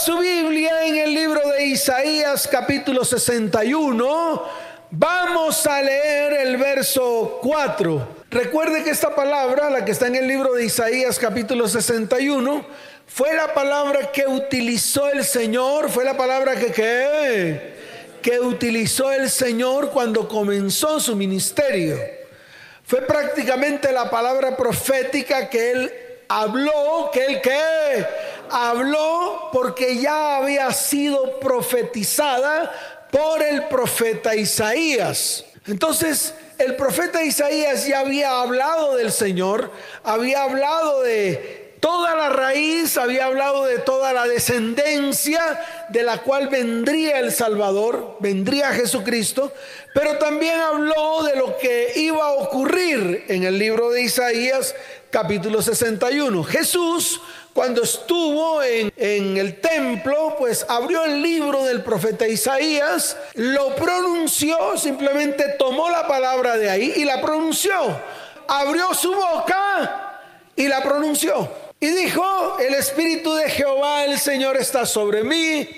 su Biblia en el libro de Isaías capítulo 61, vamos a leer el verso 4. Recuerde que esta palabra, la que está en el libro de Isaías capítulo 61, fue la palabra que utilizó el Señor, fue la palabra que, que, que utilizó el Señor cuando comenzó su ministerio. Fue prácticamente la palabra profética que él habló, que él que habló porque ya había sido profetizada por el profeta Isaías. Entonces, el profeta Isaías ya había hablado del Señor, había hablado de toda la raíz, había hablado de toda la descendencia de la cual vendría el Salvador, vendría Jesucristo, pero también habló de lo que iba a ocurrir en el libro de Isaías capítulo 61. Jesús cuando estuvo en, el templo, pues abrió el libro del profeta Isaías, lo pronunció, simplemente tomó la palabra de ahí y la pronunció. Abrió su boca y la pronunció. Y dijo, el Espíritu de Jehová, el Señor está sobre mí.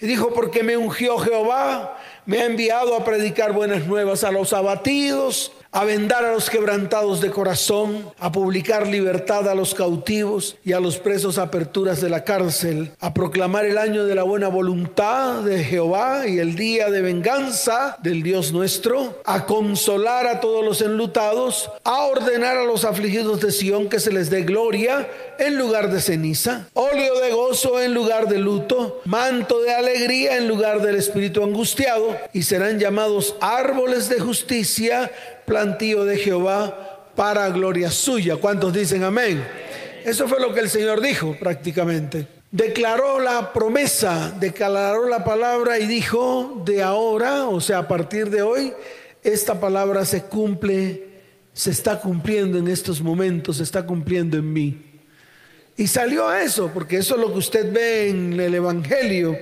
Y dijo, porque me ungió Jehová, me ha enviado a predicar buenas nuevas a los abatidos, a vendar a los quebrantados de corazón, a publicar libertad a los cautivos y a los presos aperturas de la cárcel, a proclamar el año de la buena voluntad de Jehová y el día de venganza del Dios nuestro, a consolar a todos los enlutados, a ordenar a los afligidos de Sión que se les dé gloria en lugar de ceniza, óleo de gozo en lugar de luto, manto de alegría en lugar del espíritu angustiado, y serán llamados árboles de justicia, plantío de Jehová para gloria suya. ¿Cuántos dicen amén? Eso fue lo que el Señor dijo prácticamente. Declaró la promesa, declaró la palabra y dijo, de ahora, o sea, a partir de hoy, esta palabra se cumple, se está cumpliendo en estos momentos, se está cumpliendo en mí. Y salió a eso, porque eso es lo que usted ve en el Evangelio.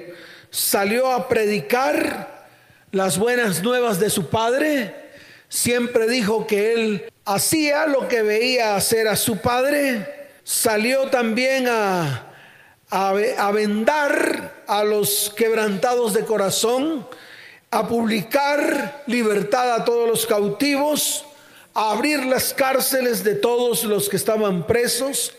Salió a predicar las buenas nuevas de su Padre, siempre dijo que él hacía lo que veía hacer a su padre, salió también a, a, vendar a los quebrantados de corazón, a publicar libertad a todos los cautivos, a abrir las cárceles de todos los que estaban presos,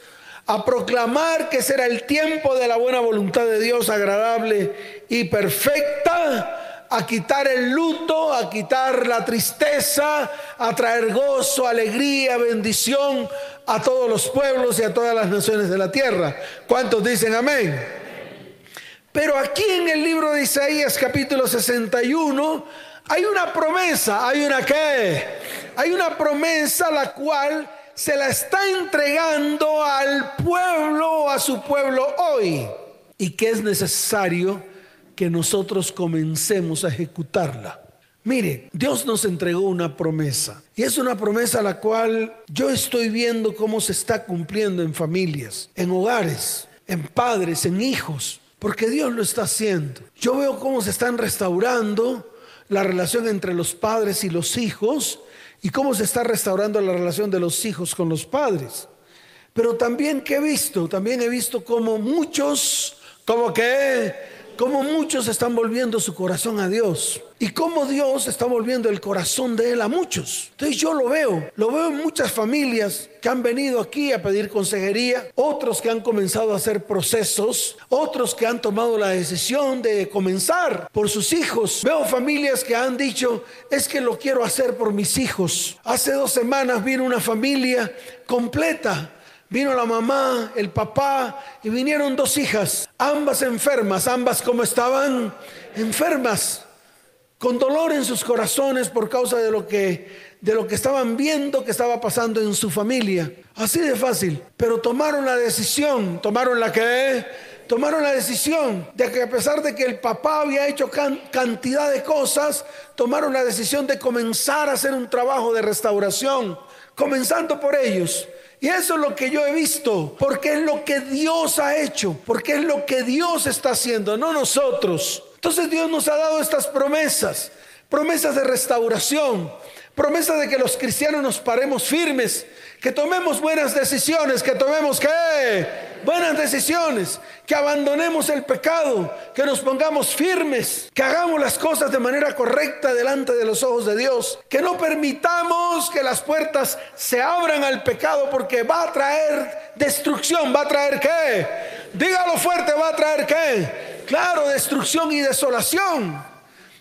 a proclamar que será el tiempo de la buena voluntad de Dios agradable y perfecta, a quitar el luto, a quitar la tristeza, a traer gozo, alegría, bendición a todos los pueblos y a todas las naciones de la tierra. ¿Cuántos dicen amén? Pero aquí en el libro de Isaías capítulo 61 hay una promesa, hay una qué? Hay una promesa la cual se la está entregando al pueblo, a su pueblo hoy, y que es necesario que nosotros comencemos a ejecutarla. Mire, Dios nos entregó una promesa y es una promesa la cual yo estoy viendo cómo se está cumpliendo en familias, en hogares, en padres, en hijos, porque Dios lo está haciendo. Yo veo cómo se están restaurando la relación entre los padres y los hijos y cómo se está restaurando la relación de los hijos con los padres. Pero también que he visto, también he visto cómo muchos, como que cómo muchos están volviendo su corazón a Dios y cómo Dios está volviendo el corazón de Él a muchos. Entonces yo lo veo, lo veo en muchas familias que han venido aquí a pedir consejería, otros que han comenzado a hacer procesos, otros que han tomado la decisión de comenzar por sus hijos. Veo familias que han dicho, es que lo quiero hacer por mis hijos. Hace dos semanas vino una familia completa Vino la mamá, el papá y vinieron dos hijas, ambas enfermas, ambas como estaban enfermas, con dolor en sus corazones por causa de lo que de lo que estaban viendo que estaba pasando en su familia. Así de fácil, pero tomaron la decisión, tomaron la que tomaron la decisión de que a pesar de que el papá había hecho cantidad de cosas, tomaron la decisión de comenzar a hacer un trabajo de restauración, comenzando por ellos. Y eso es lo que yo he visto, porque es lo que Dios ha hecho, porque es lo que Dios está haciendo, no nosotros. Entonces Dios nos ha dado estas promesas, promesas de restauración, promesas de que los cristianos nos paremos firmes, que tomemos buenas decisiones, que tomemos qué? Buenas decisiones, que abandonemos el pecado, que nos pongamos firmes, que hagamos las cosas de manera correcta delante de los ojos de Dios, que no permitamos que las puertas se abran al pecado porque va a traer destrucción, va a traer qué? Dígalo fuerte, va a traer qué? Claro, destrucción y desolación.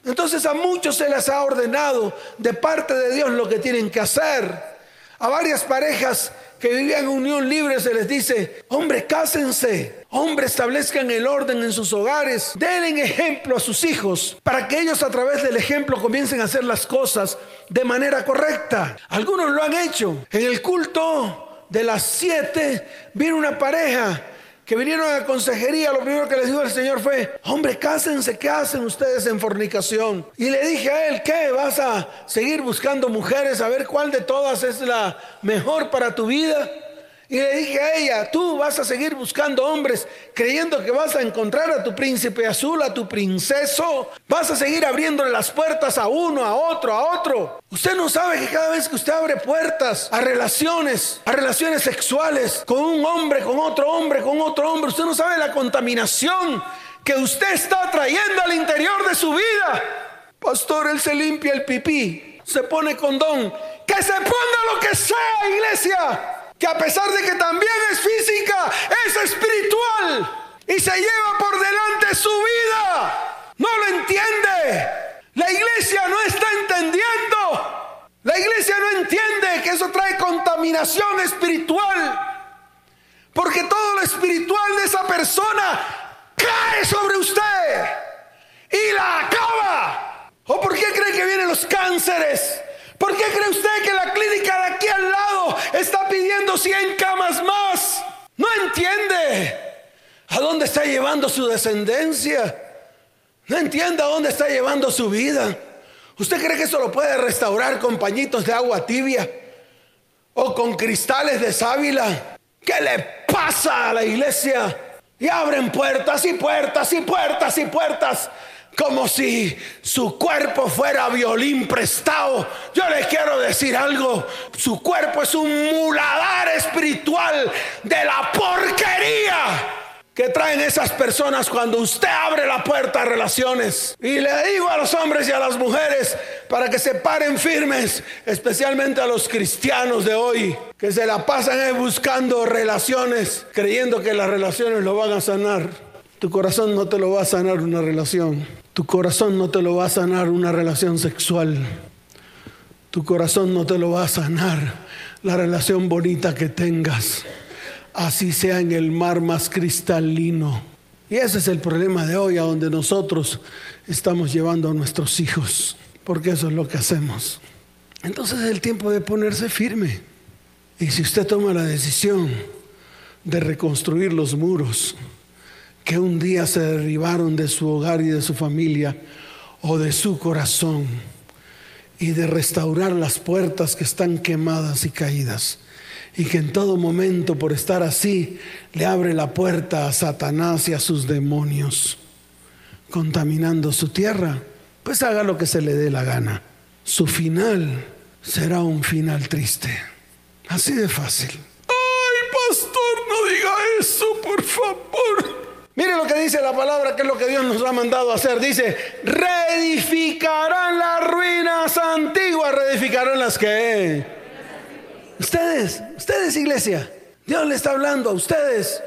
Entonces a muchos se les ha ordenado de parte de Dios lo que tienen que hacer. A varias parejas que vivían en unión libre se les dice, hombre, cásense, hombre, establezcan el orden en sus hogares, den ejemplo a sus hijos para que ellos a través del ejemplo comiencen a hacer las cosas de manera correcta. Algunos lo han hecho. En el culto de las siete vino una pareja que vinieron a consejería, lo primero que les dijo el Señor fue, hombre, cásense, ¿qué hacen ustedes en fornicación? Y le dije a él, ¿qué? ¿Vas a seguir buscando mujeres a ver cuál de todas es la mejor para tu vida? Y le dije a ella, tú vas a seguir buscando hombres creyendo que vas a encontrar a tu príncipe azul, a tu princeso. Vas a seguir abriéndole las puertas a uno, a otro, a otro. Usted no sabe que cada vez que usted abre puertas a relaciones, a relaciones sexuales con un hombre, con otro hombre, con otro hombre, usted no sabe la contaminación que usted está trayendo al interior de su vida. Pastor, él se limpia el pipí, se pone condón. Que se ponga lo que sea, iglesia que a pesar de que también es física, es espiritual y se lleva por delante su vida. No lo entiende. La iglesia no está entendiendo. La iglesia no entiende que eso trae contaminación espiritual. Porque todo lo espiritual de esa persona cae sobre usted y la acaba. ¿O por qué cree que vienen los cánceres? ¿Por qué cree usted que pidiendo 100 camas más? No entiende a dónde está llevando su descendencia. No entiende a dónde está llevando su vida. ¿Usted cree que eso lo puede restaurar con pañitos de agua tibia? ¿O con cristales de sábila? ¿Qué le pasa a la iglesia? Y abren puertas y puertas y puertas y puertas como si su cuerpo fuera violín prestado. Yo le quiero decir algo, su cuerpo es un muladar espiritual de la porquería que traen esas personas cuando usted abre la puerta a relaciones. Y le digo a los hombres y a las mujeres para que se paren firmes, especialmente a los cristianos de hoy, que se la pasan buscando relaciones, creyendo que las relaciones lo van a sanar. Tu corazón no te lo va a sanar una relación. Tu corazón no te lo va a sanar una relación sexual. Tu corazón no te lo va a sanar la relación bonita que tengas. Así sea en el mar más cristalino. Y ese es el problema de hoy, a donde nosotros estamos llevando a nuestros hijos. Porque eso es lo que hacemos. Entonces es el tiempo de ponerse firme. Y si usted toma la decisión de reconstruir los muros, que un día se derribaron de su hogar y de su familia o de su corazón y de restaurar las puertas que están quemadas y caídas. Y que en todo momento, por estar así, le abre la puerta a Satanás y a sus demonios, contaminando su tierra, pues haga lo que se le dé la gana. Su final será un final triste. Así de fácil. Ay, pastor, no diga eso, por favor. Mire lo que dice la palabra, que es lo que Dios nos ha mandado a hacer. Dice, reedificarán las ruinas antiguas, reedificarán las que... Ustedes, ustedes iglesia, Dios le está hablando a ustedes.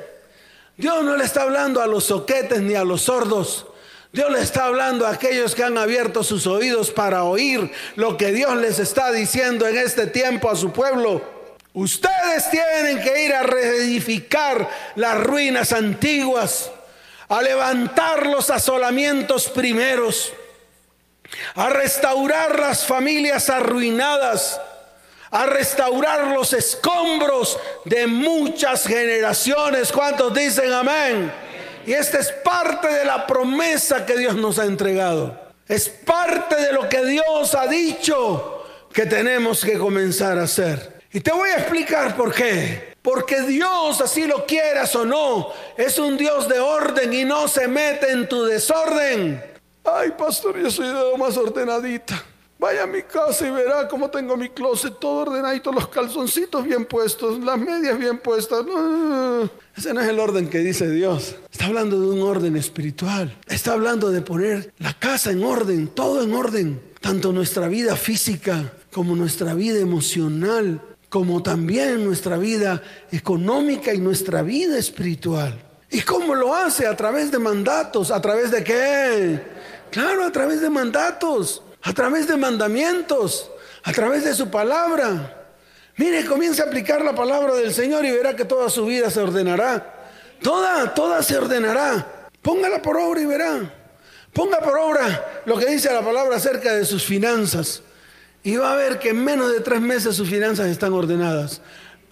Dios no le está hablando a los soquetes ni a los sordos. Dios le está hablando a aquellos que han abierto sus oídos para oír lo que Dios les está diciendo en este tiempo a su pueblo. Ustedes tienen que ir a reedificar las ruinas antiguas a levantar los asolamientos primeros, a restaurar las familias arruinadas, a restaurar los escombros de muchas generaciones. ¿Cuántos dicen amén? Y esta es parte de la promesa que Dios nos ha entregado. Es parte de lo que Dios ha dicho que tenemos que comenzar a hacer. Y te voy a explicar por qué. Porque Dios, así lo quieras o no, es un Dios de orden y no se mete en tu desorden. Ay, pastor, yo soy de lo más ordenadita. Vaya a mi casa y verá cómo tengo mi closet todo ordenadito, los calzoncitos bien puestos, las medias bien puestas. ese no es el orden que dice Dios. Está hablando de un orden espiritual. Está hablando de poner la casa en orden, todo en orden. Tanto nuestra vida física como nuestra vida emocional, como también nuestra vida económica y nuestra vida espiritual. ¿Y cómo lo hace? A través de mandatos. ¿A través de qué? Claro, a través de mandatos a través de mandamientos, a través de su palabra. Mire, comience a aplicar la palabra del Señor y verá que toda su vida se ordenará. Toda, toda se ordenará. Póngala por obra y verá. Ponga por obra lo que dice la palabra acerca de sus finanzas. Y va a ver que en menos de tres meses sus finanzas están ordenadas.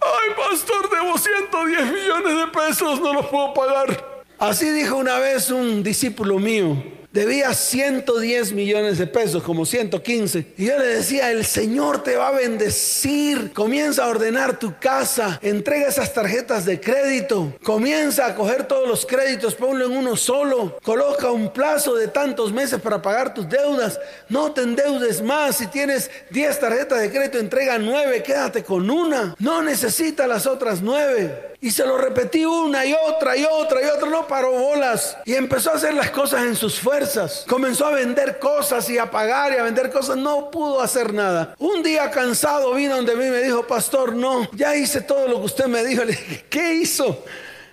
Ay, pastor, debo 110 millones de pesos, no los puedo pagar. Así dijo una vez un discípulo mío debía 110 millones de pesos, como 115. Y yo le decía, el Señor te va a bendecir. Comienza a ordenar tu casa, entrega esas tarjetas de crédito, comienza a coger todos los créditos, ponlo en uno solo, coloca un plazo de tantos meses para pagar tus deudas. No te endeudes más. Si tienes 10 tarjetas de crédito, entrega 9, quédate con una. No necesita las otras 9. Y se lo repetí una y otra y otra y otra, no paró bolas. Y empezó a hacer las cosas en sus fuerzas. Comenzó a vender cosas y a pagar y a vender cosas. No pudo hacer nada. Un día cansado vino donde mí y me dijo, pastor, no, ya hice todo lo que usted me dijo. Le dije, ¿qué hizo?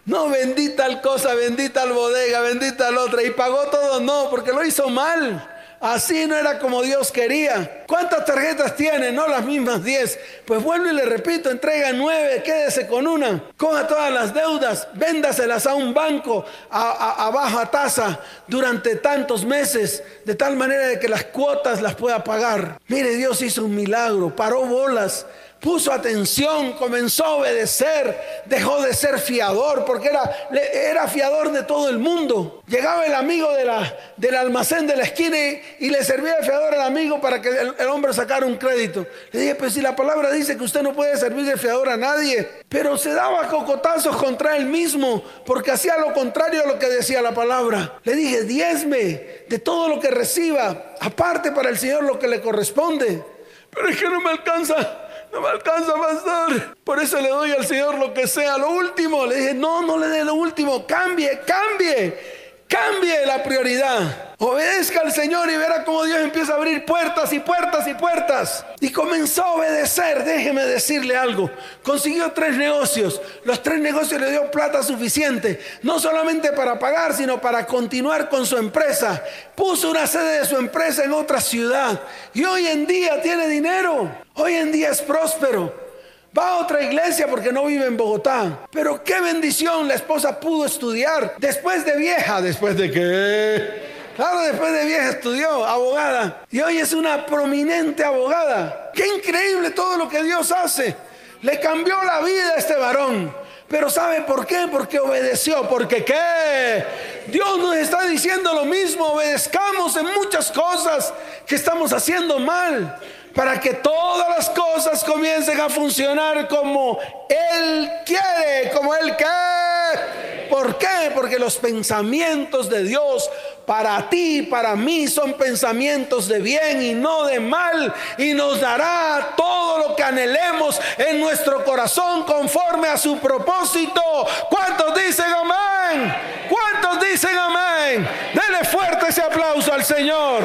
No, vendí tal cosa, vendí tal bodega, vendí tal otra. Y pagó todo, no, porque lo hizo mal. Así no era como Dios quería. ¿Cuántas tarjetas tiene? No las mismas 10. Pues vuelvo y le repito, entrega 9, quédese con una. Coja todas las deudas, véndaselas a un banco a, baja tasa durante tantos meses, de tal manera de que las cuotas las pueda pagar. Mire, Dios hizo un milagro, paró bolas puso atención, comenzó a obedecer, dejó de ser fiador, porque era, era fiador de todo el mundo. Llegaba el amigo de la, del almacén de la esquina y, le servía de fiador al amigo para que el, hombre sacara un crédito. Le dije, pues si la palabra dice que usted no puede servir de fiador a nadie, pero se daba cocotazos contra él mismo, porque hacía lo contrario a lo que decía la palabra. Le dije, diezme de todo lo que reciba, aparte para el Señor lo que le corresponde. Pero es que no me alcanza no me alcanza, pastor. Por eso le doy al Señor lo que sea. Lo último, le dije, no, no le dé lo último. Cambie, cambie. Cambie la prioridad. Obedezca al Señor y verá cómo Dios empieza a abrir puertas y puertas y puertas. Y comenzó a obedecer. Déjeme decirle algo. Consiguió tres negocios. Los tres negocios le dio plata suficiente. No solamente para pagar, sino para continuar con su empresa. Puso una sede de su empresa en otra ciudad. Y hoy en día tiene dinero. Hoy en día es próspero. Va a otra iglesia porque no vive en Bogotá. Pero qué bendición, la esposa pudo estudiar después de vieja, después de qué. Claro, después de vieja estudió, abogada. Y hoy es una prominente abogada. Qué increíble todo lo que Dios hace. Le cambió la vida a este varón. Pero ¿sabe por qué? Porque obedeció. Porque qué? Dios nos está diciendo lo mismo. Obedezcamos en muchas cosas que estamos haciendo mal para que todas las cosas comiencen a funcionar como Él quiere, como Él quiere. ¿Por qué? Porque los pensamientos de Dios para ti, para mí, son pensamientos de bien y no de mal. Y nos dará todo lo que anhelemos en nuestro corazón conforme a su propósito. ¿Cuántos dicen amén? ¿Cuántos dicen amén? Dele fuerte ese aplauso al Señor.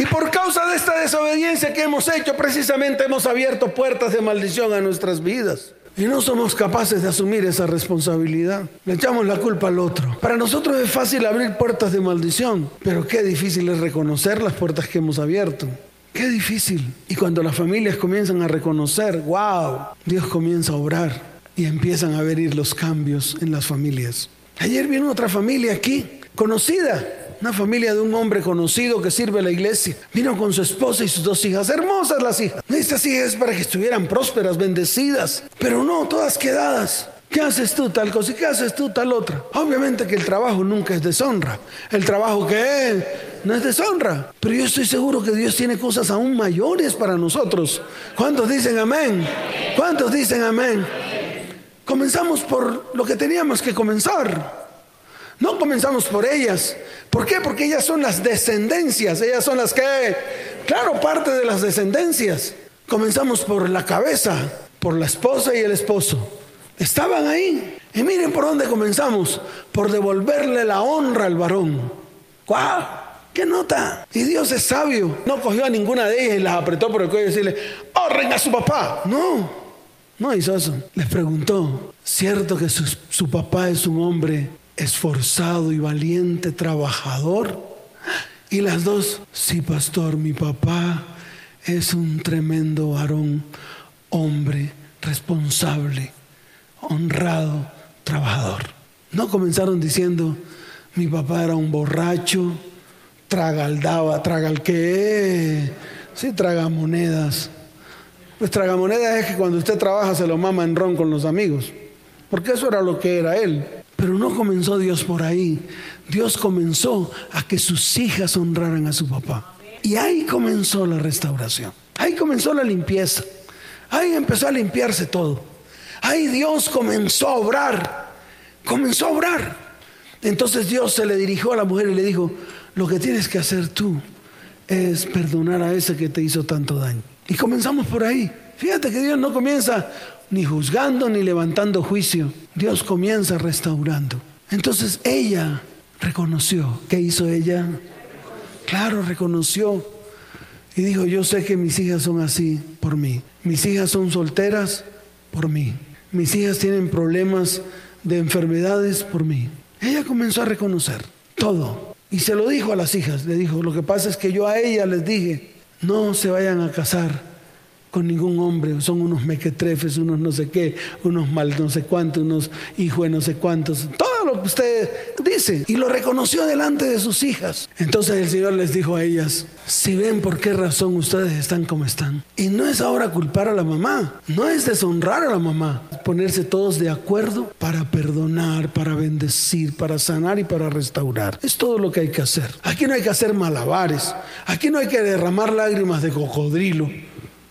Y por causa de esta desobediencia que hemos hecho, precisamente hemos abierto puertas de maldición a nuestras vidas. Y no somos capaces de asumir esa responsabilidad. Le echamos la culpa al otro. Para nosotros es fácil abrir puertas de maldición, pero qué difícil es reconocer las puertas que hemos abierto. Qué difícil. Y cuando las familias comienzan a reconocer, wow, Dios comienza a obrar y empiezan a venir los cambios en las familias. Ayer vino otra familia aquí, conocida, una familia de un hombre conocido que sirve a la iglesia. Vino con su esposa y sus dos hijas, hermosas las hijas. Estas hijas para que estuvieran prósperas, bendecidas, pero no, todas quedadas. ¿Qué haces tú tal cosa qué haces tú tal otra? Obviamente que el trabajo nunca es deshonra. El trabajo que es no es deshonra. Pero yo estoy seguro que Dios tiene cosas aún mayores para nosotros. ¿Cuántos dicen amén? ¿Cuántos dicen amén? Comenzamos por lo que teníamos que comenzar. No comenzamos por ellas. ¿Por qué? Porque ellas son las descendencias. Ellas son las que, claro, parte de las descendencias. Comenzamos por la cabeza, por la esposa y el esposo. Estaban ahí. Y miren por dónde comenzamos. Por devolverle la honra al varón. ¡Guau! ¿Qué nota? Y Dios es sabio. No cogió a ninguna de ellas y las apretó por el cuello y decirle, honren a su papá. No, no hizo eso. Les preguntó, ¿cierto que su, su papá es un hombre esforzado y valiente, trabajador? Y las dos, sí, pastor, mi papá es un tremendo varón, hombre, responsable, honrado, trabajador. No comenzaron diciendo, mi papá era un borracho, tragaldaba, tragal qué, sí, traga monedas. Pues tragamonedas es que cuando usted trabaja se lo mama en ron con los amigos, porque eso era lo que era él. Pero no comenzó Dios por ahí. Dios comenzó a que sus hijas honraran a su papá. Y ahí comenzó la restauración. Ahí comenzó la limpieza. Ahí empezó a limpiarse todo. Ahí Dios comenzó a obrar. Comenzó a obrar. Entonces Dios se le dirigió a la mujer y le dijo, lo que tienes que hacer tú es perdonar a ese que te hizo tanto daño. Y comenzamos por ahí. Fíjate que Dios no comienza ni juzgando ni levantando juicio. Dios comienza restaurando. Entonces ella reconoció. ¿Qué hizo ella? Claro, reconoció. Y dijo, yo sé que mis hijas son así por mí. Mis hijas son solteras por mí. Mis hijas tienen problemas de enfermedades por mí. Ella comenzó a reconocer todo. Y se lo dijo a las hijas, le dijo, lo que pasa es que yo a ellas les dije, no se vayan a casar con ningún hombre, son unos mequetrefes, unos no sé qué, unos mal no sé cuántos, unos hijos de no sé cuántos, todo lo que usted dice. Y lo reconoció delante de sus hijas. Entonces el Señor les dijo a ellas, si ven por qué razón ustedes están como están. Y no es ahora culpar a la mamá, no es deshonrar a la mamá, ponerse todos de acuerdo para perdonar, para bendecir, para sanar y para restaurar. Es todo lo que hay que hacer. Aquí no hay que hacer malabares, aquí no hay que derramar lágrimas de cocodrilo.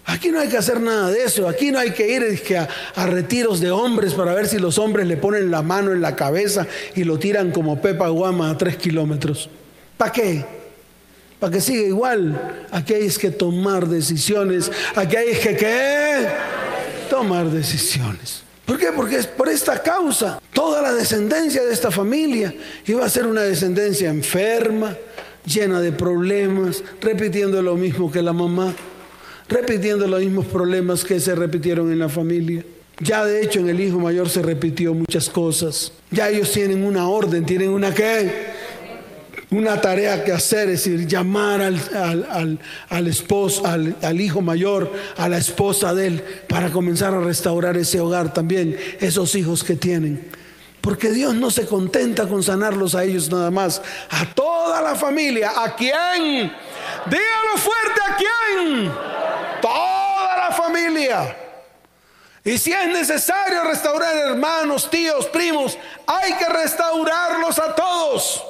Aquí no hay que hacer nada de eso. Aquí no hay que ir a, retiros de hombres para ver si los hombres le ponen la mano en la cabeza y lo tiran como Pepa Guama a tres kilómetros. ¿Para qué? Para que siga igual. Aquí hay que tomar decisiones. Aquí hay que ¿qué? Tomar decisiones. ¿Por qué? Porque es por esta causa. Toda la descendencia de esta familia iba a ser una descendencia enferma, llena de problemas, repitiendo lo mismo que la mamá repitiendo los mismos problemas que se repitieron en la familia. Ya de hecho en el hijo mayor se repitió muchas cosas. Ya ellos tienen una orden, tienen una qué? Una tarea que hacer, es decir, llamar al, al, esposo, al, al hijo mayor, a la esposa de él, para comenzar a restaurar ese hogar también, esos hijos que tienen. Porque Dios no se contenta con sanarlos a ellos nada más, a toda la familia. ¿A quién? Dígalo fuerte, ¿a quién? Y si es necesario restaurar hermanos, tíos, primos, hay que restaurarlos a todos.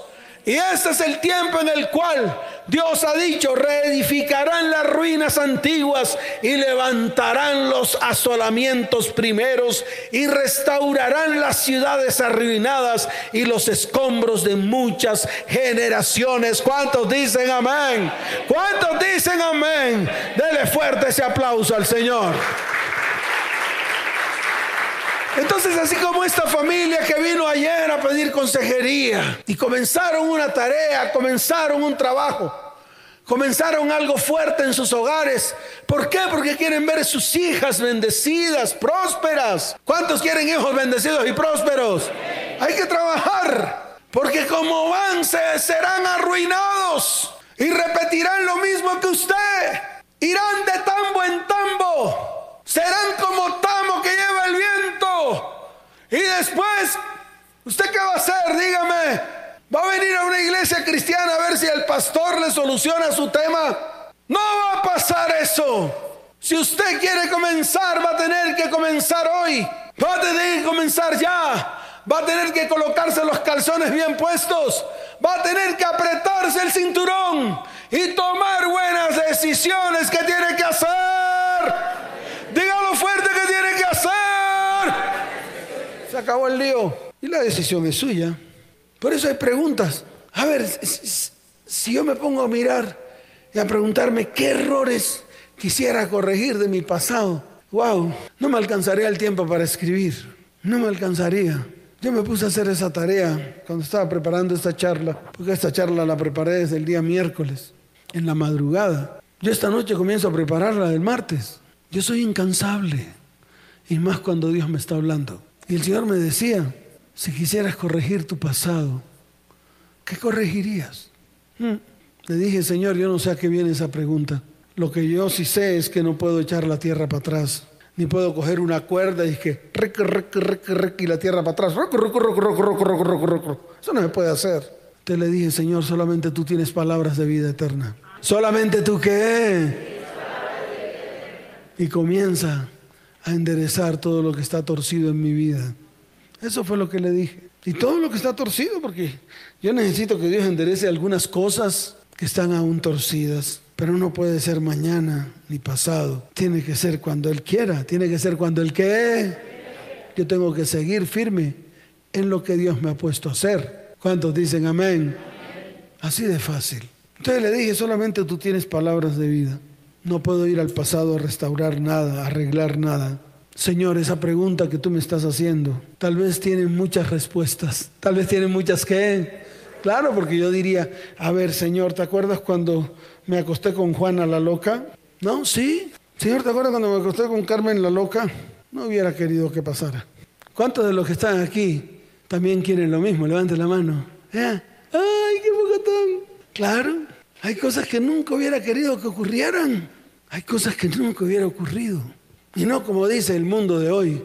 Y este es el tiempo en el cual Dios ha dicho, reedificarán las ruinas antiguas y levantarán los asolamientos primeros y restaurarán las ciudades arruinadas y los escombros de muchas generaciones. ¿Cuántos dicen amén? ¿Cuántos dicen amén? Dele fuerte ese aplauso al Señor. Entonces, así como esta familia que vino ayer a pedir consejería y comenzaron una tarea, comenzaron un trabajo, comenzaron algo fuerte en sus hogares. ¿Por qué? Porque quieren ver sus hijas bendecidas, prósperas. ¿Cuántos quieren hijos bendecidos y prósperos? Hay que trabajar, porque como van, se serán arruinados y repetirán lo mismo que usted. Irán de tambo en tambo Serán como tamo que. Y después, ¿usted qué va a hacer? Dígame. ¿Va a venir a una iglesia cristiana a ver si el pastor le soluciona su tema? No va a pasar eso. Si usted quiere comenzar, va a tener que comenzar hoy. Va a tener que comenzar ya. Va a tener que colocarse los calzones bien puestos. Va a tener que apretarse el cinturón y tomar buenas decisiones que tiene que hacer. Dígalo fuerte que tiene que hacer. Se acabó el lío. Y la decisión es suya. Por eso hay preguntas. A ver, si yo me pongo a mirar y a preguntarme qué errores quisiera corregir de mi pasado, wow, no me alcanzaría el tiempo para escribir, no me alcanzaría. Yo me puse a hacer esa tarea cuando estaba preparando esta charla, porque esta charla la preparé desde el día miércoles, en la madrugada. Yo esta noche comienzo a prepararla del martes. Yo soy incansable, y más cuando Dios me está hablando. Y el Señor me decía, si quisieras corregir tu pasado, ¿qué corregirías? Hmm. Le dije, Señor, yo no sé a qué viene esa pregunta. Lo que yo sí sé es que no puedo echar la tierra para atrás, ni puedo coger una cuerda y que y la tierra para atrás. Eso no se puede hacer. Te le dije, Señor, solamente tú tienes palabras de vida eterna. Solamente tú qué. Y comienza a enderezar todo lo que está torcido en mi vida. Eso fue lo que le dije. Y todo lo que está torcido, porque yo necesito que Dios enderece algunas cosas que están aún torcidas. Pero no puede ser mañana ni pasado. Tiene que ser cuando Él quiera. Tiene que ser cuando Él que. Yo tengo que seguir firme en lo que Dios me ha puesto a hacer. ¿Cuántos dicen amén? Así de fácil. Entonces le dije, solamente tú tienes palabras de vida. No puedo ir al pasado a restaurar nada, a arreglar nada. Señor, esa pregunta que tú me estás haciendo, tal vez tiene muchas respuestas, tal vez tiene muchas que... Claro, porque yo diría, a ver, Señor, ¿te acuerdas cuando me acosté con Juana la loca? No, sí. Señor, ¿te acuerdas cuando me acosté con Carmen la loca? No hubiera querido que pasara. ¿Cuántos de los que están aquí también quieren lo mismo? Levanten la mano. ¿Eh? ¡Ay, qué bocotón! Claro, hay cosas que nunca hubiera querido que ocurrieran. Hay cosas que nunca hubiera ocurrido. Y no como dice el mundo de hoy.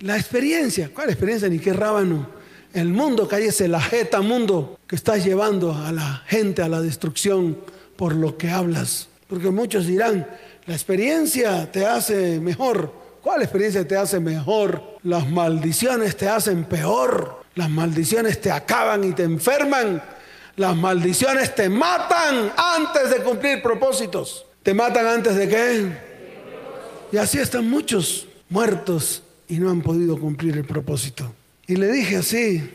La experiencia, ¿cuál experiencia? Ni qué rábano. El mundo, cállese, la jeta mundo que estás llevando a la gente a la destrucción por lo que hablas. Porque muchos dirán, la experiencia te hace mejor. ¿Cuál experiencia te hace mejor? Las maldiciones te hacen peor. Las maldiciones te acaban y te enferman. Las maldiciones te matan antes de cumplir propósitos. ¿Te matan antes de qué? Y así están muchos muertos y no han podido cumplir el propósito. Y le dije así,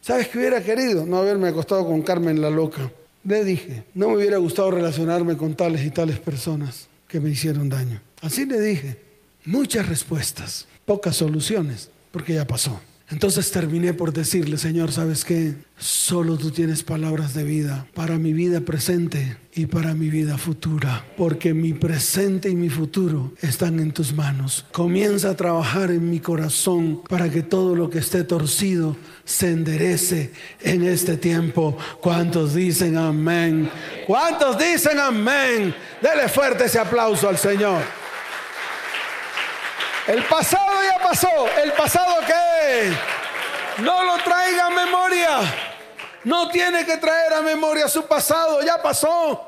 ¿sabes qué hubiera querido? No haberme acostado con Carmen la loca. Le dije, no me hubiera gustado relacionarme con tales y tales personas que me hicieron daño. Así le dije, muchas respuestas, pocas soluciones, porque ya pasó. Entonces terminé por decirle, Señor, ¿sabes qué? Solo tú tienes palabras de vida para mi vida presente y para mi vida futura, porque mi presente y mi futuro están en tus manos. Comienza a trabajar en mi corazón para que todo lo que esté torcido se enderece en este tiempo. ¿Cuántos dicen amén? ¿Cuántos dicen amén? Dele fuerte ese aplauso al Señor. El pasado ya pasó. ¿El pasado qué? No lo traiga a memoria. No tiene que traer a memoria su pasado. Ya pasó.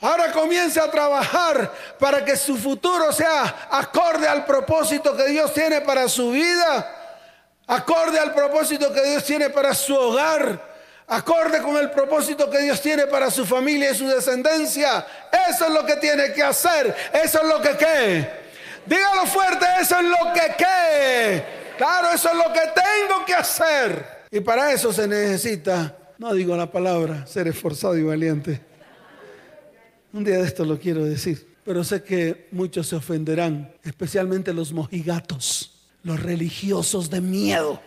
Ahora comience a trabajar para que su futuro sea acorde al propósito que Dios tiene para su vida. Acorde al propósito que Dios tiene para su hogar. Acorde con el propósito que Dios tiene para su familia y su descendencia. Eso es lo que tiene que hacer. Eso es lo que qué Dígalo fuerte, eso es lo que qué. Claro, eso es lo que tengo que hacer. Y para eso se necesita, no digo la palabra, ser esforzado y valiente. Un día de esto lo quiero decir, pero sé que muchos se ofenderán, especialmente los mojigatos, los religiosos de miedo,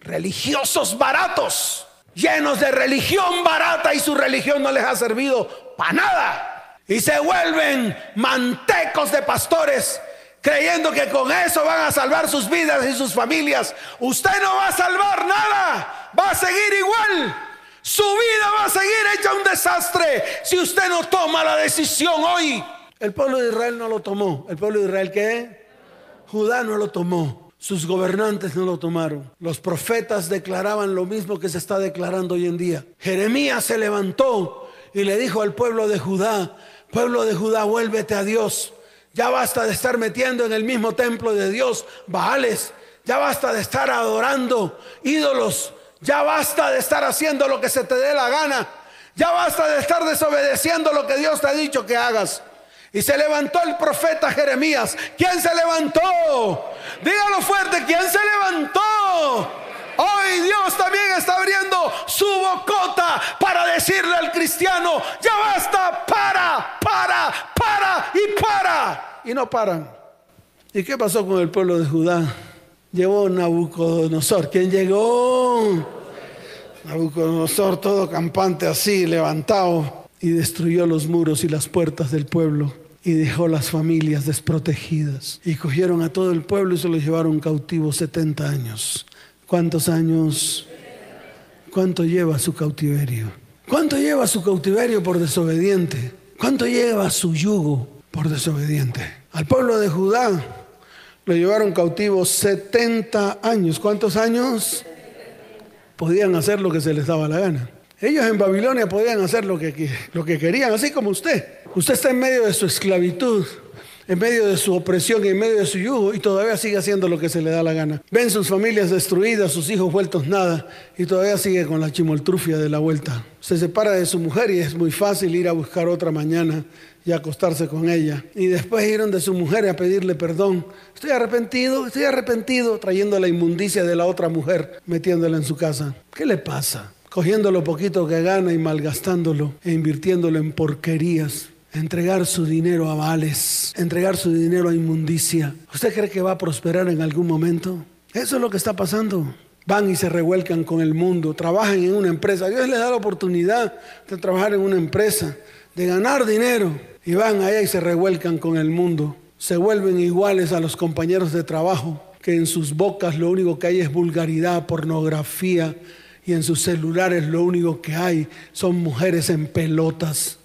religiosos baratos, llenos de religión barata y su religión no les ha servido para nada. Y se vuelven mantecos de pastores creyendo que con eso van a salvar sus vidas y sus familias. Usted no va a salvar nada, va a seguir igual. Su vida va a seguir hecha un desastre si usted no toma la decisión hoy. El pueblo de Israel no lo tomó. ¿El pueblo de Israel qué? Judá no lo tomó. Sus gobernantes no lo tomaron. Los profetas declaraban lo mismo que se está declarando hoy en día. Jeremías se levantó y le dijo al pueblo de Judá, pueblo de Judá, vuélvete a Dios. Ya basta de estar metiendo en el mismo templo de Dios Baales. Ya basta de estar adorando ídolos. Ya basta de estar haciendo lo que se te dé la gana. Ya basta de estar desobedeciendo lo que Dios te ha dicho que hagas. Y se levantó el profeta Jeremías. ¿Quién se levantó? Dígalo fuerte, ¿quién se levantó? Hoy Dios también está abriendo su bocota para decirle al cristiano, ya basta, para, para, para y para. Y no paran. ¿Y qué pasó con el pueblo de Judá? Llevó Nabucodonosor. ¿Quién llegó? Nabucodonosor todo campante así, levantado, y destruyó los muros y las puertas del pueblo y dejó las familias desprotegidas. Y cogieron a todo el pueblo y se los llevaron cautivos 70 años. ¿Cuántos años? ¿Cuánto lleva su cautiverio? ¿Cuánto lleva su cautiverio por desobediente? ¿Cuánto lleva su yugo por desobediente? Al pueblo de Judá lo llevaron cautivo 70 años. ¿Cuántos años? Podían hacer lo que se les daba la gana. Ellos en Babilonia podían hacer lo que, lo que querían, así como usted. Usted está en medio de su esclavitud en medio de su opresión y en medio de su yugo y todavía sigue haciendo lo que se le da la gana. Ven sus familias destruidas, sus hijos vueltos nada y todavía sigue con la chimoltrufia de la vuelta. Se separa de su mujer y es muy fácil ir a buscar otra mañana y acostarse con ella. Y después ir de su mujer a pedirle perdón. Estoy arrepentido, estoy arrepentido, trayendo la inmundicia de la otra mujer, metiéndola en su casa. ¿Qué le pasa? Cogiendo lo poquito que gana y malgastándolo e invirtiéndolo en porquerías entregar su dinero a vales, entregar su dinero a inmundicia. ¿Usted cree que va a prosperar en algún momento? Eso es lo que está pasando. Van y se revuelcan con el mundo, trabajan en una empresa. Dios les da la oportunidad de trabajar en una empresa, de ganar dinero. Y van allá y se revuelcan con el mundo. Se vuelven iguales a los compañeros de trabajo, que en sus bocas lo único que hay es vulgaridad, pornografía, y en sus celulares lo único que hay son mujeres en pelotas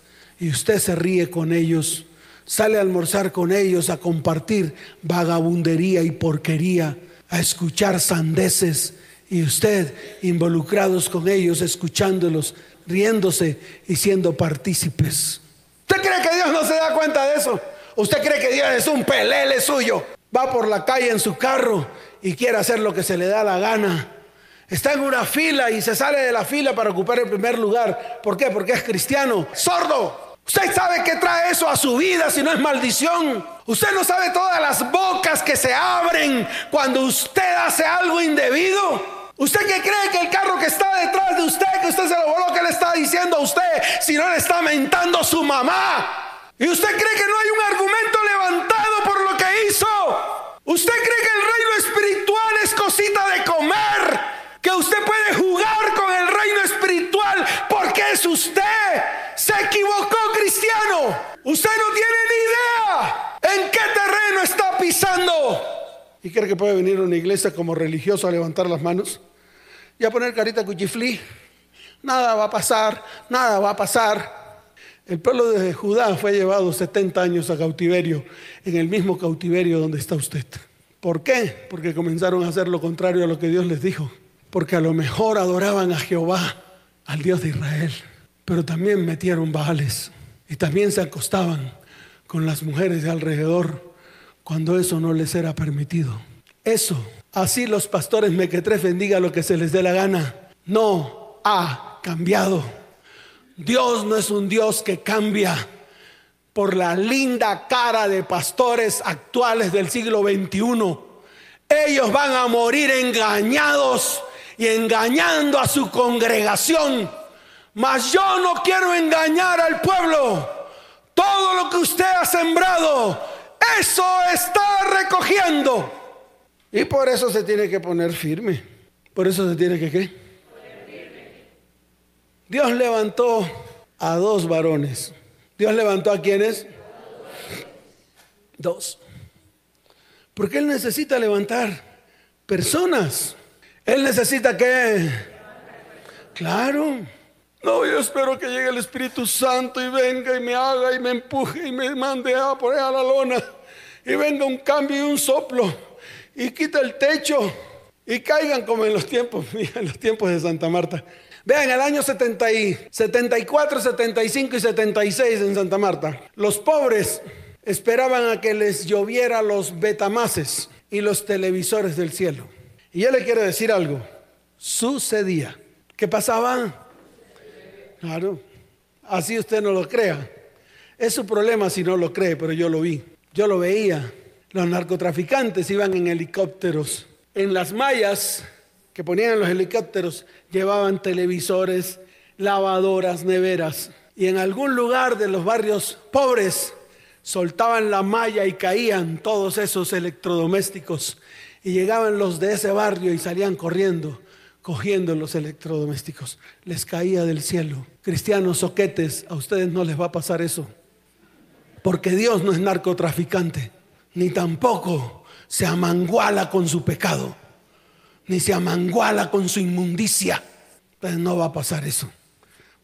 y usted se ríe con ellos, sale a almorzar con ellos, a compartir vagabundería y porquería, a escuchar sandeces y usted involucrados con ellos, escuchándolos, riéndose y siendo partícipes. ¿Usted cree que Dios no se da cuenta de eso? ¿Usted cree que Dios es un pelele suyo? Va por la calle en su carro y quiere hacer lo que se le da la gana. Está en una fila y se sale de la fila para ocupar el primer lugar. ¿Por qué? Porque es cristiano. Sordo. Usted sabe que trae eso a su vida si no es maldición. Usted no sabe todas las bocas que se abren cuando usted hace algo indebido. ¿Usted qué cree que el carro que está detrás de usted, que usted se lo voló, que le está diciendo a usted, si no le está mentando su mamá? ¿Y usted cree que no hay un argumento levantado por lo que hizo? ¿Usted cree que el reino espiritual es cosita de comer? Que usted puede jugar con el reino espiritual porque es usted. Se equivocó cristiano. Usted no tiene ni idea en qué terreno está pisando. ¿Y cree que puede venir una iglesia como religioso a levantar las manos y a poner carita cuchiflí? Nada va a pasar, nada va a pasar. El pueblo de Judá fue llevado 70 años a cautiverio, en el mismo cautiverio donde está usted. ¿Por qué? Porque comenzaron a hacer lo contrario a lo que Dios les dijo. Porque a lo mejor adoraban a Jehová, al Dios de Israel pero también metieron baales y también se acostaban con las mujeres de alrededor cuando eso no les era permitido. Eso, así los pastores mequetrefes bendiga lo que se les dé la gana, no ha cambiado. Dios no es un Dios que cambia por la linda cara de pastores actuales del siglo XXI. Ellos van a morir engañados y engañando a su congregación mas yo no quiero engañar al pueblo. Todo lo que usted ha sembrado, eso está recogiendo. Y por eso se tiene que poner firme. Por eso se tiene que qué? Dios levantó a dos varones. Dios levantó a quienes? Dos. Porque Él necesita levantar personas. Él necesita que... Claro. No, yo espero que llegue el Espíritu Santo y venga y me haga y me empuje y me mande a por a la lona. Y venga un cambio y un soplo y quita el techo y caigan como en los tiempos, en los tiempos de Santa Marta. Vean, el año 70 74, 75 y 76 en Santa Marta, los pobres esperaban a que les lloviera los betamases y los televisores del cielo. Y yo le quiero decir algo, sucedía. ¿Qué pasaba? Claro. Así usted no lo crea. Es su problema si no lo cree, pero yo lo vi. Yo lo veía. Los narcotraficantes iban en helicópteros. En las mallas que ponían en los helicópteros llevaban televisores, lavadoras, neveras. Y en algún lugar de los barrios pobres soltaban la malla y caían todos esos electrodomésticos. Y llegaban los de ese barrio y salían corriendo, cogiendo los electrodomésticos. Les caía del cielo. Cristianos soquetes, a ustedes no les va a pasar eso. Porque Dios no es narcotraficante, ni tampoco se amanguala con su pecado, ni se amanguala con su inmundicia. Entonces no va a pasar eso.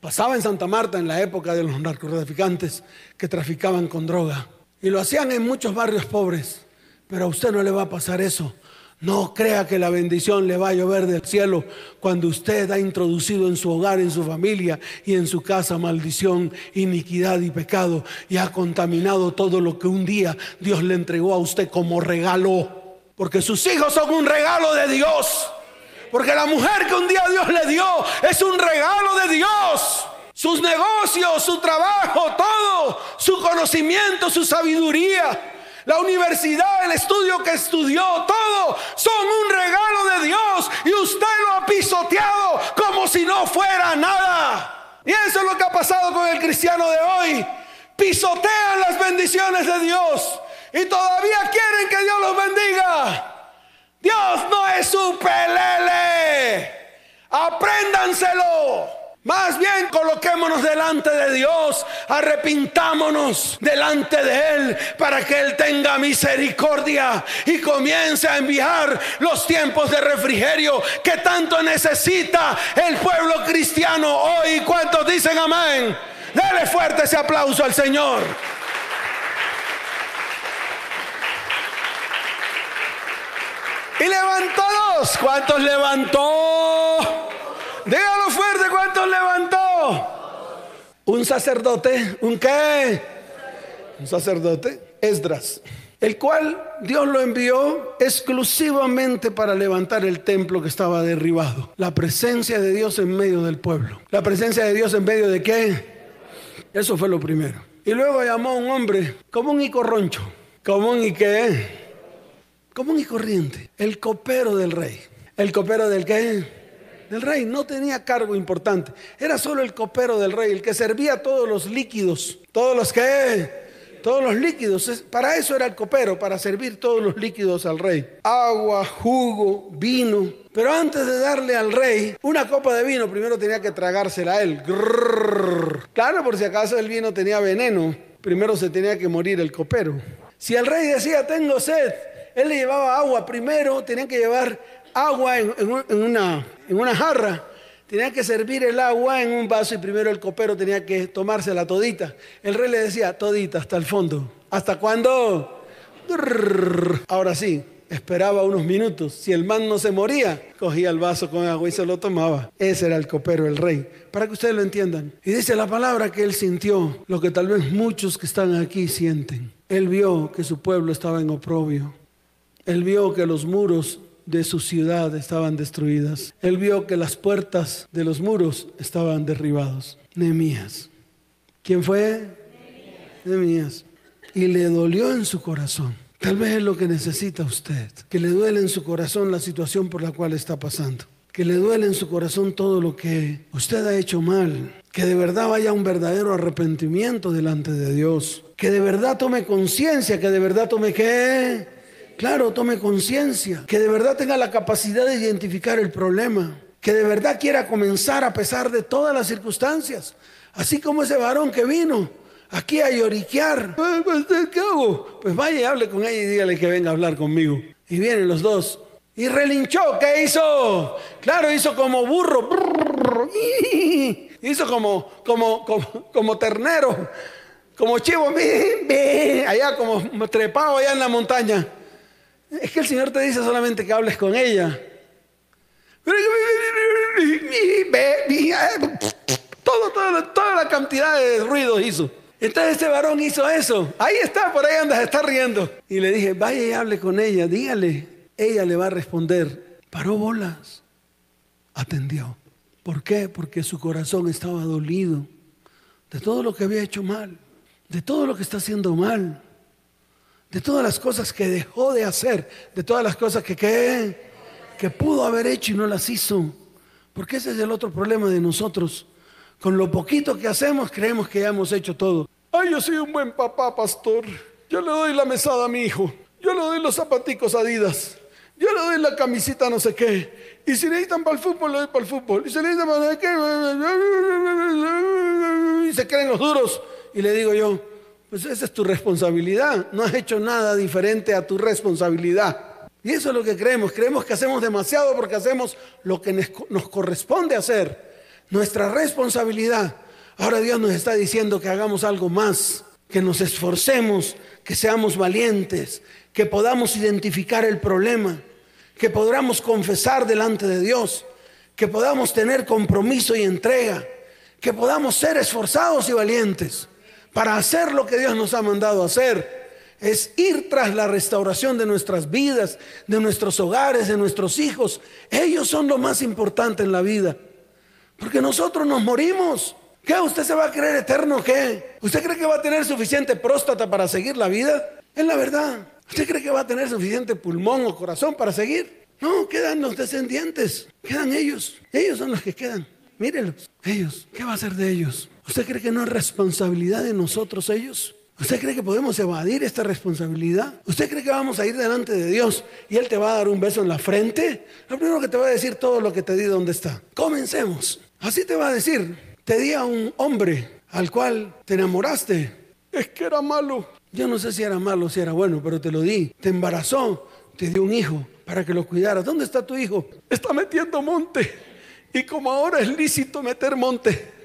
Pasaba en Santa Marta en la época de los narcotraficantes que traficaban con droga. Y lo hacían en muchos barrios pobres. Pero a usted no le va a pasar eso. No crea que la bendición le va a llover del cielo cuando usted ha introducido en su hogar, en su familia y en su casa maldición, iniquidad y pecado y ha contaminado todo lo que un día Dios le entregó a usted como regalo. Porque sus hijos son un regalo de Dios. Porque la mujer que un día Dios le dio es un regalo de Dios. Sus negocios, su trabajo, todo, su conocimiento, su sabiduría, la universidad, el estudio que estudió, todo son un regalo de Dios y usted lo ha pisoteado como si no fuera nada. Y eso es lo que ha pasado con el cristiano de hoy. Pisotean las bendiciones de Dios y todavía quieren que Dios los bendiga. Dios no es su pelele. Apréndanselo. Más bien coloquémonos delante de Dios, arrepintámonos delante de Él para que Él tenga misericordia y comience a enviar los tiempos de refrigerio que tanto necesita el pueblo cristiano hoy. ¿Cuántos dicen amén? Dele fuerte ese aplauso al Señor. Y levantó dos. ¿Cuántos levantó? Dígalo ¿cuántos levantó? Un sacerdote, ¿un qué? Un sacerdote, Esdras, el cual Dios lo envió exclusivamente para levantar el templo que estaba derribado. La presencia de Dios en medio del pueblo. La presencia de Dios en medio de qué? Eso fue lo primero. Y luego llamó a un hombre común y corroncho. Común y qué? común y corriente, el copero del rey. ¿El copero del qué? Del rey. No tenía cargo importante. Era solo el copero del rey, el que servía todos los líquidos. ¿Todos los qué? Todos los líquidos. Para eso era el copero, para servir todos los líquidos al rey. Agua, jugo, vino. Pero antes de darle al rey una copa de vino, primero tenía que tragársela él. Claro, por si acaso el vino tenía veneno, primero se tenía que morir el copero. Si el rey decía, tengo sed, él le llevaba agua primero, tenían que llevar agua en, una, en una jarra. Tenía que servir el agua en un vaso y primero el copero tenía que tomársela todita. El rey le decía, todita, hasta el fondo. ¿Hasta cuándo? Ahora sí, esperaba unos minutos. Si el man no se moría, cogía el vaso con agua y se lo tomaba. Ese era el copero, el rey. Para que ustedes lo entiendan. Y dice la palabra que él sintió lo que tal vez muchos que están aquí sienten. Él vio que su pueblo estaba en oprobio. Él vio que los muros de su ciudad estaban destruidas. Él vio que las puertas de los muros estaban derribados. Nehemías. ¿Quién fue? Nehemías. Y le dolió en su corazón. Tal vez es lo que necesita usted. Que le duele en su corazón la situación por la cual está pasando. Que le duele en su corazón todo lo que usted ha hecho mal. Que de verdad vaya un verdadero arrepentimiento delante de Dios. Que de verdad tome conciencia, que de verdad tome qué? Claro, tome conciencia, que de verdad tenga la capacidad de identificar el problema, que de verdad quiera comenzar a pesar de todas las circunstancias, así como ese varón que vino aquí a lloriquear. Pues, ¿Qué hago? Pues vaya y hable con ella y dígale que venga a hablar conmigo. Y vienen los dos. Y relinchó, ¿qué hizo? Claro, hizo como burro. Hizo como, como, como, como ternero, como chivo, allá como trepado allá en la montaña. Es que el Señor te dice solamente que hables con ella. Todo, toda la cantidad de ruidos hizo. Entonces este varón hizo eso. Ahí está, por ahí anda, se está riendo. Y le dije, vaya y hable con ella, dígale. Ella le va a responder. Paró bolas. Atendió. ¿Por qué? Porque su corazón estaba dolido de todo lo que había hecho mal, de todo lo que está haciendo mal de todas las cosas que dejó de hacer, de todas las cosas que, que pudo haber hecho y no las hizo. Porque ese es el otro problema de nosotros. Con lo poquito que hacemos creemos que ya hemos hecho todo. Ay, yo soy un buen papá, pastor. Yo le doy la mesada a mi hijo. Yo le doy los zapaticos adidas. Yo le doy la camisita no sé qué. Y si necesitan para el fútbol, le doy para el fútbol. Y si necesitan para qué, y se creen los duros. Y le digo yo, pues esa es tu responsabilidad. No has hecho nada diferente a tu responsabilidad. Y eso es lo que creemos. Creemos que hacemos demasiado porque hacemos lo que nos corresponde hacer. Nuestra responsabilidad. Ahora Dios nos está diciendo que hagamos algo más, que nos esforcemos, que seamos valientes, que podamos identificar el problema, que podamos confesar delante de Dios, que podamos tener compromiso y entrega, que podamos ser esforzados y valientes para hacer lo que Dios nos ha mandado hacer es ir tras la restauración de nuestras vidas, de nuestros hogares, de nuestros hijos. Ellos son lo más importante en la vida. Porque nosotros nos morimos. ¿Qué? ¿Usted se va a creer eterno? ¿Qué? ¿Usted cree que va a tener suficiente próstata para seguir la vida? Es la verdad. ¿Usted cree que va a tener suficiente pulmón o corazón para seguir? No, quedan los descendientes. Quedan ellos. Ellos son los que quedan. Mírenlos. Ellos. ¿Qué va a hacer de ellos? ¿Usted cree que no es responsabilidad de nosotros ellos? ¿Usted cree que podemos evadir esta responsabilidad? ¿Usted cree que vamos a ir delante de Dios y Él te va a dar un beso en la frente? Lo primero que te va a decir todo lo que te di, ¿dónde está? Comencemos. Así te va a decir. Te di a un hombre al cual te enamoraste. Es que era malo. Yo no sé si era malo o si era bueno, pero te lo di. Te embarazó, te dio un hijo para que lo cuidaras. ¿Dónde está tu hijo? Está metiendo monte. Y como ahora es lícito meter monte.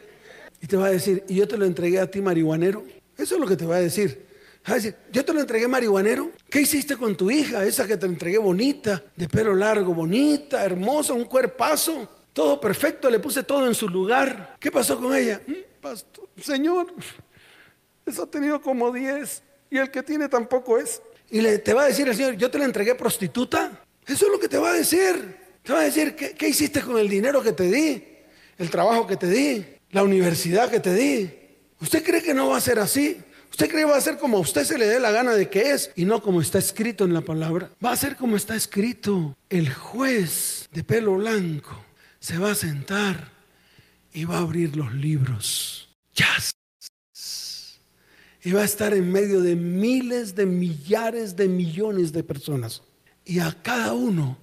Y te va a decir, ¿y yo te lo entregué a ti, marihuanero? Eso es lo que te va a decir. Va a decir, yo te lo entregué marihuanero. ¿Qué hiciste con tu hija? Esa que te entregué bonita, de pelo largo, bonita, hermosa, un cuerpazo. Todo perfecto, le puse todo en su lugar. ¿Qué pasó con ella? Mm, pastor, señor, eso ha tenido como 10 y el que tiene tampoco es. Y le, te va a decir el Señor, yo te la entregué prostituta. Eso es lo que te va a decir. Te va a decir, ¿qué, qué hiciste con el dinero que te di? El trabajo que te di, la universidad que te di. ¿Usted cree que no va a ser así? ¿Usted cree que va a ser como a usted se le dé la gana de que es y no como está escrito en la palabra? Va a ser como está escrito. El juez de pelo blanco se va a sentar y va a abrir los libros. Y va a estar en medio de miles de millares de millones de personas. Y a cada uno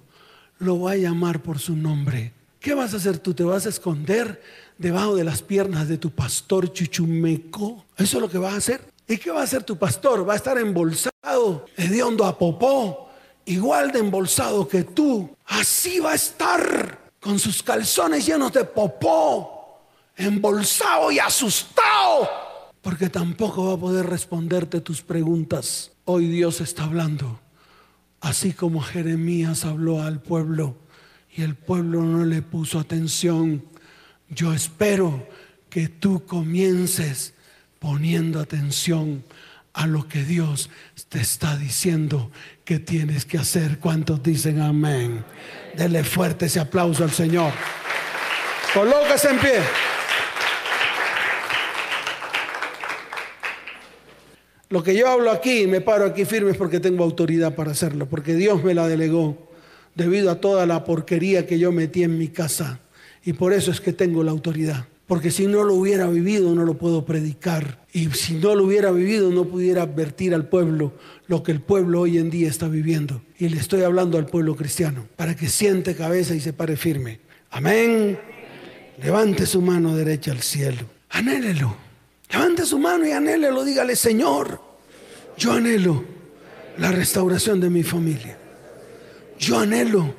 lo va a llamar por su nombre. ¿Qué vas a hacer tú? ¿Te vas a esconder debajo de las piernas de tu pastor chuchumeco. Eso es lo que va a hacer. ¿Y qué va a hacer tu pastor? Va a estar embolsado, hediondo a popó, igual de embolsado que tú. Así va a estar, con sus calzones llenos de popó, embolsado y asustado, porque tampoco va a poder responderte tus preguntas. Hoy Dios está hablando, así como Jeremías habló al pueblo y el pueblo no le puso atención. Yo espero que tú comiences poniendo atención a lo que Dios te está diciendo que tienes que hacer. ¿Cuántos dicen amén? Dele fuerte ese aplauso al Señor. Colóquese en pie. Lo que yo hablo aquí, me paro aquí firme es porque tengo autoridad para hacerlo, porque Dios me la delegó debido a toda la porquería que yo metí en mi casa. Y por eso es que tengo la autoridad. Porque si no lo hubiera vivido, no lo puedo predicar. Y si no lo hubiera vivido, no pudiera advertir al pueblo lo que el pueblo hoy en día está viviendo. Y le estoy hablando al pueblo cristiano para que siente cabeza y se pare firme. Amén. Levante su mano derecha al cielo. Anhélelo. Levante su mano y anhélelo. Dígale, Señor, yo anhelo la restauración de mi familia. Yo anhelo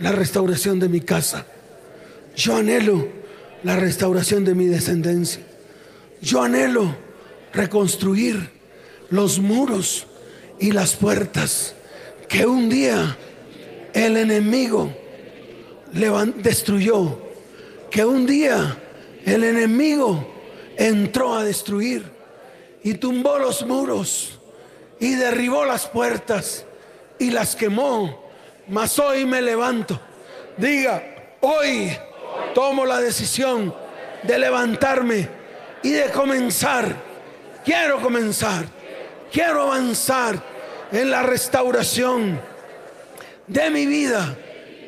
la restauración de mi casa. Yo anhelo la restauración de mi descendencia. Yo anhelo reconstruir los muros y las puertas que un día el enemigo destruyó, que un día el enemigo entró a destruir y tumbó los muros y derribó las puertas y las quemó. Mas hoy me levanto. Diga, hoy tomo la decisión de levantarme y de comenzar. Quiero comenzar. Quiero avanzar en la restauración de mi vida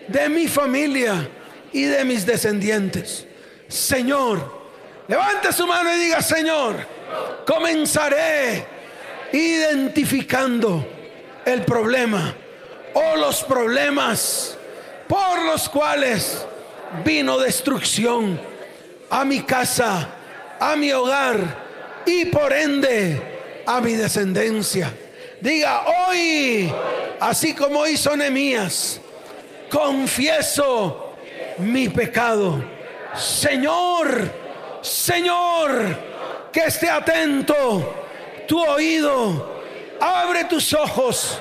de mi familia y de mis descendientes. Señor, levante su mano y diga, Señor, comenzaré identificando el problema o los problemas por los cuales vino destrucción a mi casa, a mi hogar y por ende a mi descendencia. Diga, hoy, así como hizo Nehemías, confieso mi pecado. Señor, Señor, que esté atento tu oído, abre tus ojos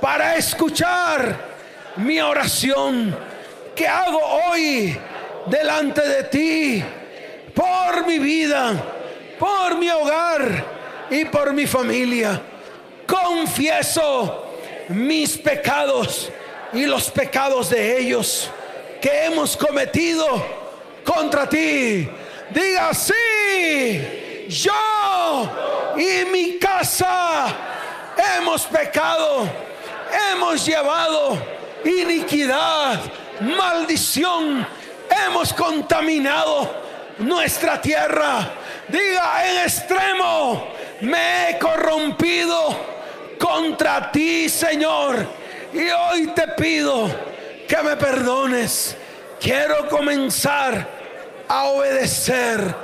para escuchar mi oración que hago hoy delante de ti por mi vida, por mi hogar y por mi familia. Confieso mis pecados y los pecados de ellos que hemos cometido contra ti. Diga sí, yo y mi casa hemos pecado, hemos llevado iniquidad, maldición, hemos contaminado nuestra tierra. Diga en extremo, me he corrompido contra ti, Señor. Y hoy te pido que me perdones. Quiero comenzar a obedecer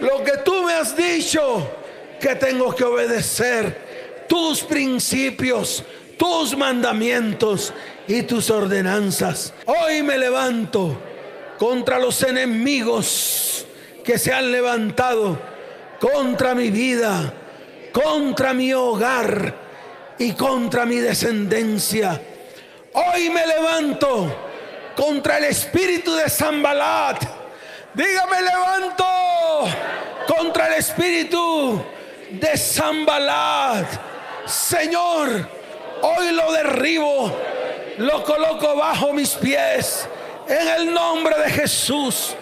lo que tú me has dicho que tengo que obedecer. Tus principios, tus mandamientos y tus ordenanzas. Hoy me levanto contra los enemigos que se han levantado contra mi vida, contra mi hogar y contra mi descendencia. Hoy me levanto contra el espíritu de Zambalat. Dígame, levanto contra el espíritu de Zambalat. Señor, hoy lo derribo, lo coloco bajo mis pies en el nombre de Jesús.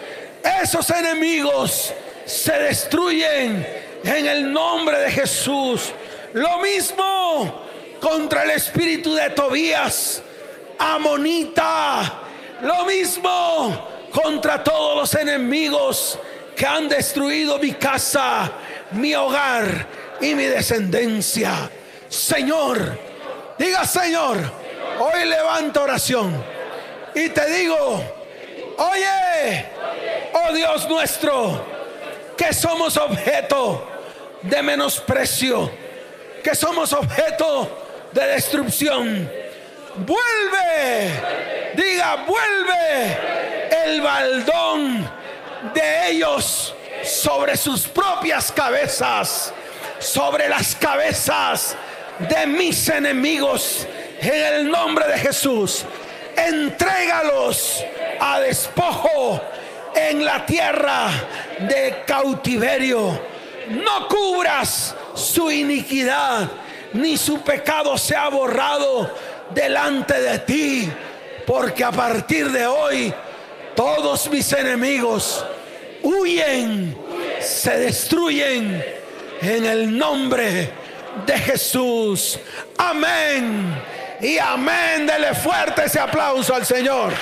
Esos enemigos se destruyen en el nombre de Jesús. Lo mismo contra el espíritu de Tobías amonita. Lo mismo contra todos los enemigos que han destruido mi casa, mi hogar y mi descendencia. Señor, diga Señor, hoy levanto oración y te digo, oye, oh Dios nuestro, que somos objeto de menosprecio, que somos objeto de destrucción. Vuelve, diga, vuelve el baldón de ellos sobre sus propias cabezas, sobre las cabezas de mis enemigos, en el nombre de Jesús. Entrégalos a despojo en la tierra de cautiverio. No cubras su iniquidad, ni su pecado se ha borrado delante de ti, porque a partir de hoy todos mis enemigos huyen, se destruyen en el nombre de Jesús. Amén. Y amén. Dele fuerte ese aplauso al Señor.